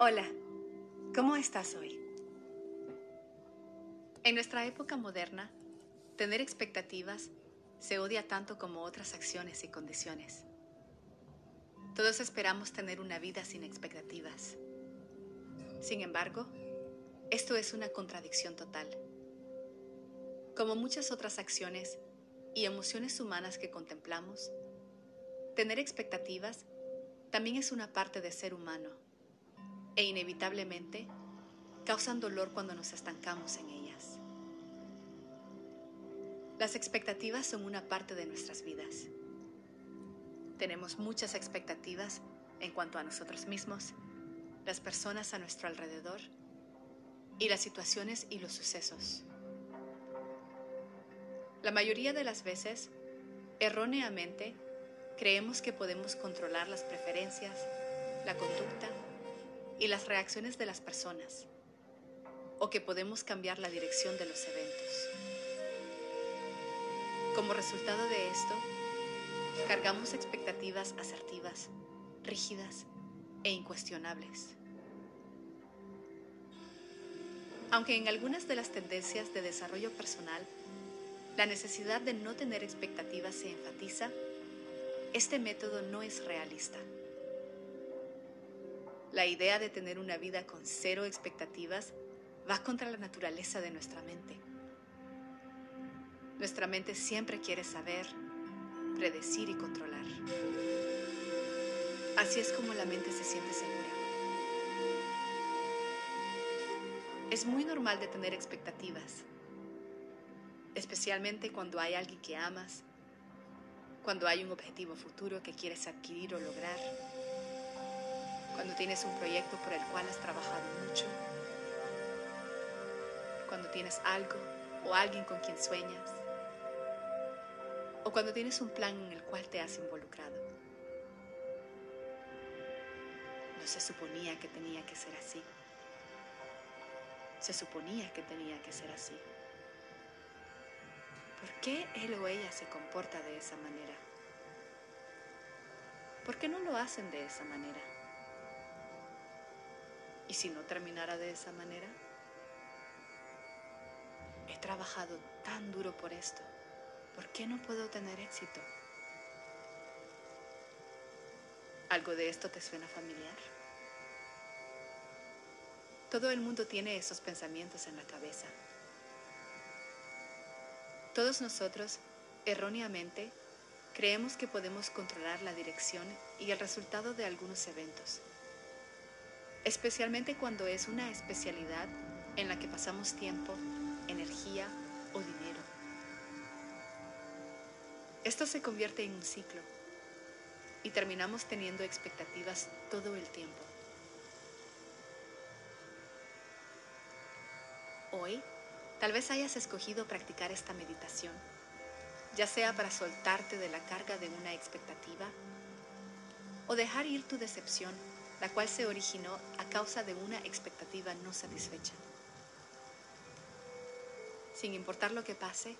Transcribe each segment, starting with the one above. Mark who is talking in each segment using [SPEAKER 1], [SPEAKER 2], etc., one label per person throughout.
[SPEAKER 1] Hola, ¿cómo estás hoy? En nuestra época moderna, tener expectativas se odia tanto como otras acciones y condiciones. Todos esperamos tener una vida sin expectativas. Sin embargo, esto es una contradicción total. Como muchas otras acciones y emociones humanas que contemplamos, tener expectativas también es una parte de ser humano e inevitablemente causan dolor cuando nos estancamos en ellas. Las expectativas son una parte de nuestras vidas. Tenemos muchas expectativas en cuanto a nosotros mismos, las personas a nuestro alrededor y las situaciones y los sucesos. La mayoría de las veces, erróneamente, creemos que podemos controlar las preferencias, la conducta y las reacciones de las personas, o que podemos cambiar la dirección de los eventos. Como resultado de esto, cargamos expectativas asertivas, rígidas e incuestionables. Aunque en algunas de las tendencias de desarrollo personal la necesidad de no tener expectativas se enfatiza, este método no es realista. La idea de tener una vida con cero expectativas va contra la naturaleza de nuestra mente. Nuestra mente siempre quiere saber, predecir y controlar. Así es como la mente se siente segura. Es muy normal de tener expectativas especialmente cuando hay alguien que amas, cuando hay un objetivo futuro que quieres adquirir o lograr, cuando tienes un proyecto por el cual has trabajado mucho, cuando tienes algo o alguien con quien sueñas, o cuando tienes un plan en el cual te has involucrado. No se suponía que tenía que ser así. Se suponía que tenía que ser así. ¿Por qué él o ella se comporta de esa manera? ¿Por qué no lo hacen de esa manera? ¿Y si no terminara de esa manera? He trabajado tan duro por esto. ¿Por qué no puedo tener éxito? ¿Algo de esto te suena familiar? Todo el mundo tiene esos pensamientos en la cabeza. Todos nosotros, erróneamente, creemos que podemos controlar la dirección y el resultado de algunos eventos, especialmente cuando es una especialidad en la que pasamos tiempo, energía o dinero. Esto se convierte en un ciclo y terminamos teniendo expectativas todo el tiempo. Hoy Tal vez hayas escogido practicar esta meditación, ya sea para soltarte de la carga de una expectativa o dejar ir tu decepción, la cual se originó a causa de una expectativa no satisfecha. Sin importar lo que pase,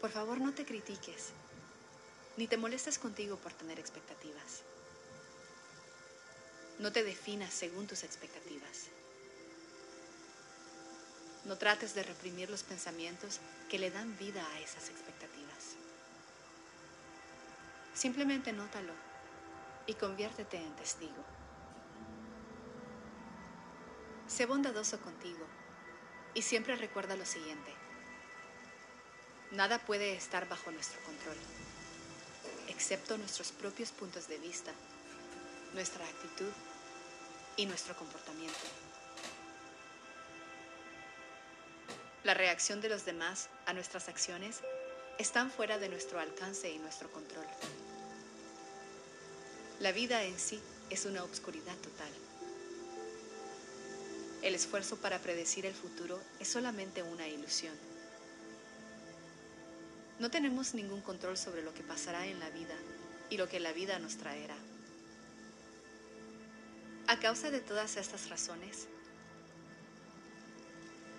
[SPEAKER 1] por favor no te critiques, ni te molestes contigo por tener expectativas. No te definas según tus expectativas. No trates de reprimir los pensamientos que le dan vida a esas expectativas. Simplemente nótalo y conviértete en testigo. Sé bondadoso contigo y siempre recuerda lo siguiente. Nada puede estar bajo nuestro control, excepto nuestros propios puntos de vista, nuestra actitud y nuestro comportamiento. La reacción de los demás a nuestras acciones están fuera de nuestro alcance y nuestro control. La vida en sí es una obscuridad total. El esfuerzo para predecir el futuro es solamente una ilusión. No tenemos ningún control sobre lo que pasará en la vida y lo que la vida nos traerá. A causa de todas estas razones,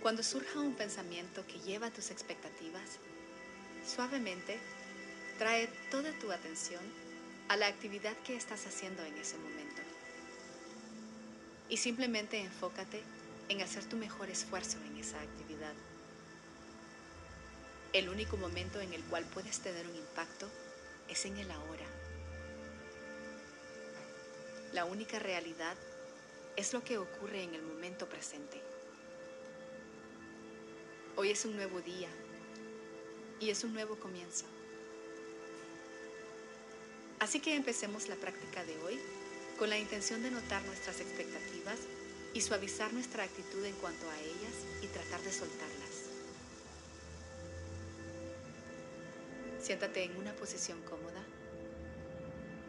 [SPEAKER 1] cuando surja un pensamiento que lleva tus expectativas, suavemente trae toda tu atención a la actividad que estás haciendo en ese momento. y simplemente enfócate en hacer tu mejor esfuerzo en esa actividad. El único momento en el cual puedes tener un impacto es en el ahora. La única realidad es lo que ocurre en el momento presente. Hoy es un nuevo día y es un nuevo comienzo. Así que empecemos la práctica de hoy con la intención de notar nuestras expectativas y suavizar nuestra actitud en cuanto a ellas y tratar de soltarlas. Siéntate en una posición cómoda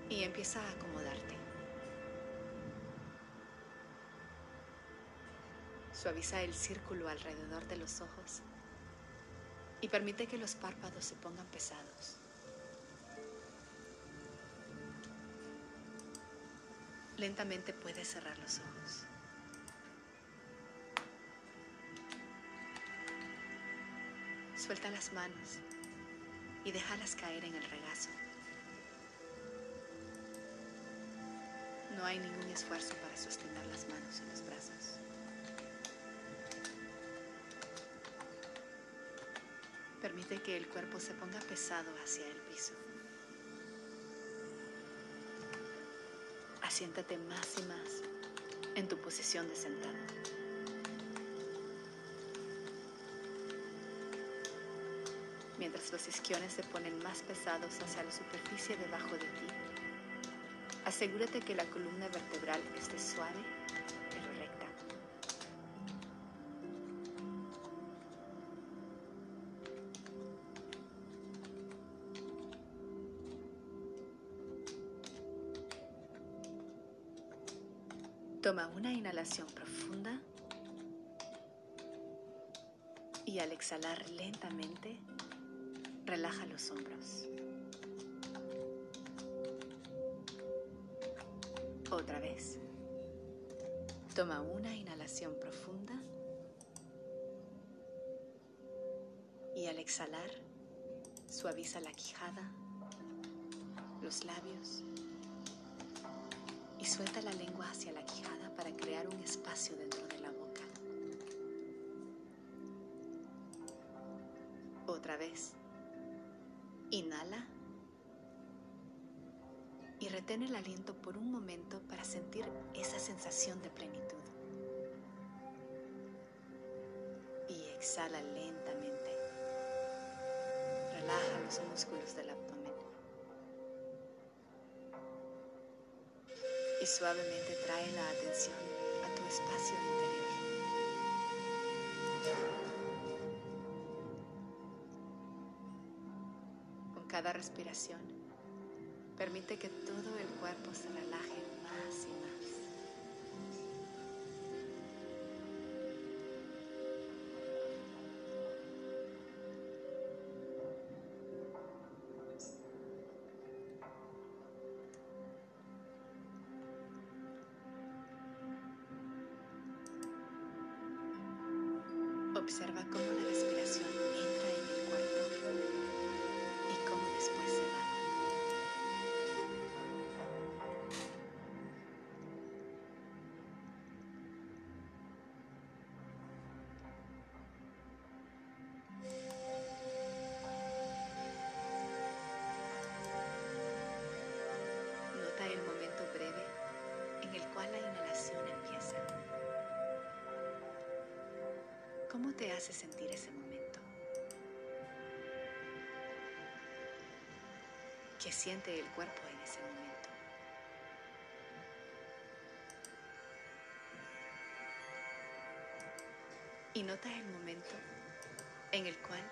[SPEAKER 1] y empieza a acomodarte. Suaviza el círculo alrededor de los ojos y permite que los párpados se pongan pesados. Lentamente puedes cerrar los ojos. Suelta las manos y déjalas caer en el regazo. No hay ningún esfuerzo para sostener las manos en los brazos. Permite que el cuerpo se ponga pesado hacia el piso. Asiéntate más y más en tu posición de sentado. Mientras los isquiones se ponen más pesados hacia la superficie debajo de ti, asegúrate que la columna vertebral esté suave inhalación profunda y al exhalar lentamente, relaja los hombros. Otra vez. Toma una inhalación profunda y al exhalar, suaviza la quijada, los labios y suelta la lengua hacia la quijada para crear un espacio dentro de la boca. Otra vez. Inhala y retén el aliento por un momento para sentir esa sensación de plenitud. Y exhala lentamente. Relaja los músculos del abdomen. Y suavemente trae la atención a tu espacio interior. Con cada respiración, permite que todo el cuerpo se relaje Observa cómo la respiración entra en el cuerpo ¿Cómo te hace sentir ese momento? ¿Qué siente el cuerpo en ese momento? Y nota el momento en el cual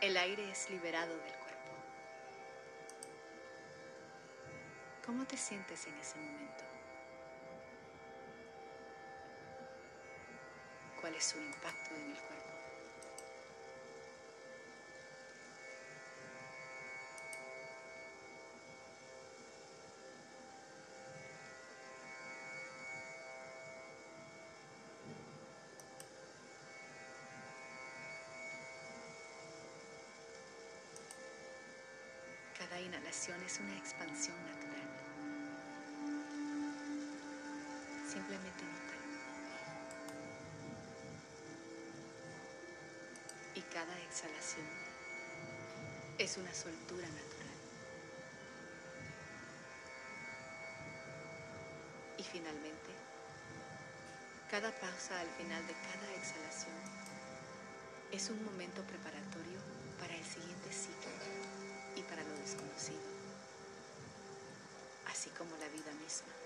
[SPEAKER 1] el aire es liberado del cuerpo. ¿Cómo te sientes en ese momento? Es su impacto en el cuerpo? Cada inhalación es una expansión natural. Simplemente nota. Cada exhalación es una soltura natural. Y finalmente, cada pausa al final de cada exhalación es un momento preparatorio para el siguiente ciclo y para lo desconocido, así como la vida misma.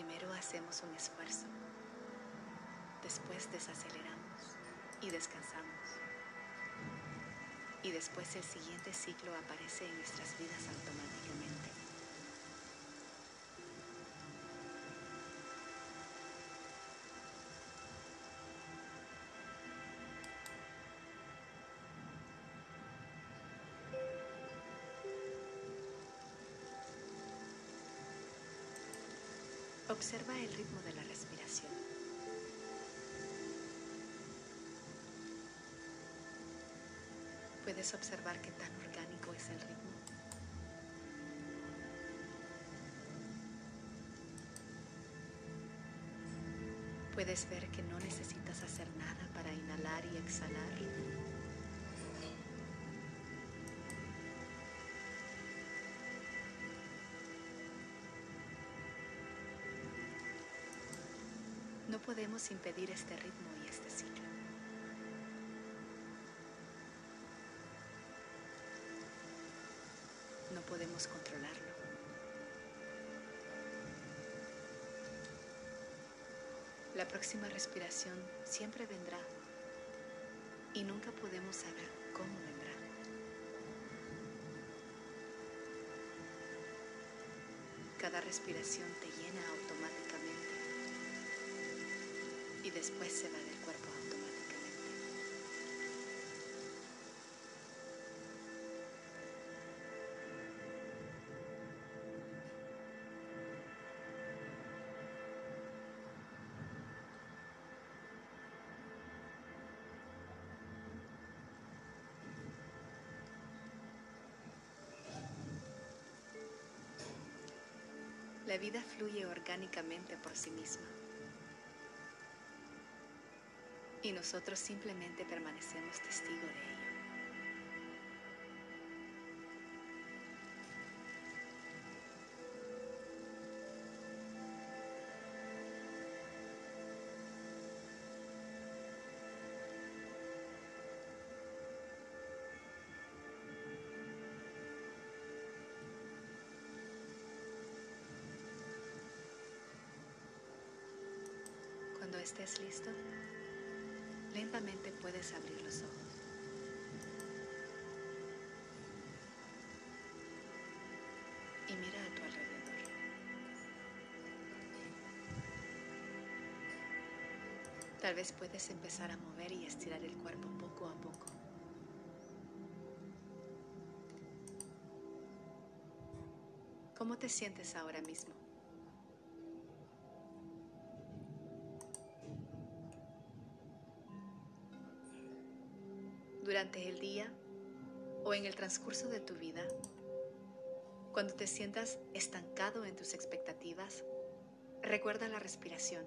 [SPEAKER 1] Primero hacemos un esfuerzo, después desaceleramos y descansamos. Y después el siguiente ciclo aparece en nuestras vidas automáticamente. Observa el ritmo de la respiración. Puedes observar qué tan orgánico es el ritmo. Puedes ver que no necesitas hacer nada para inhalar y exhalar. No podemos impedir este ritmo y este ciclo. No podemos controlarlo. La próxima respiración siempre vendrá y nunca podemos saber cómo vendrá. Cada respiración te llena automáticamente después se va del cuerpo automáticamente. La vida fluye orgánicamente por sí misma. Y nosotros simplemente permanecemos testigo de ello. Cuando estés listo, lentamente puedes abrir los ojos. Y mira a tu alrededor. Tal vez puedes empezar a mover y estirar el cuerpo poco a poco. ¿Cómo te sientes ahora mismo? Durante el día o en el transcurso de tu vida, cuando te sientas estancado en tus expectativas, recuerda la respiración.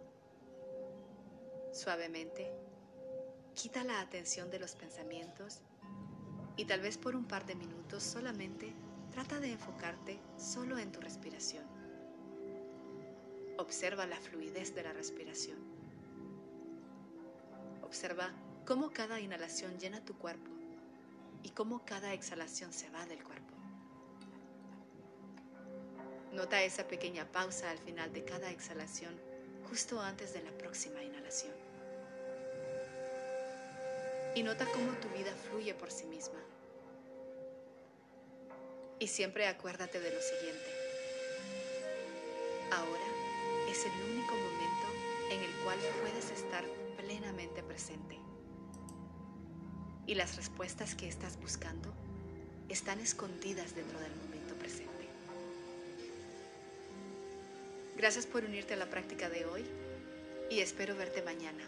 [SPEAKER 1] Suavemente, quita la atención de los pensamientos y tal vez por un par de minutos solamente trata de enfocarte solo en tu respiración. Observa la fluidez de la respiración. Observa cómo cada inhalación llena tu cuerpo y cómo cada exhalación se va del cuerpo. Nota esa pequeña pausa al final de cada exhalación, justo antes de la próxima inhalación. Y nota cómo tu vida fluye por sí misma. Y siempre acuérdate de lo siguiente. Ahora es el único momento en el cual puedes estar plenamente presente y las respuestas que estás buscando están escondidas dentro del momento presente. Gracias por unirte a la práctica de hoy y espero verte mañana.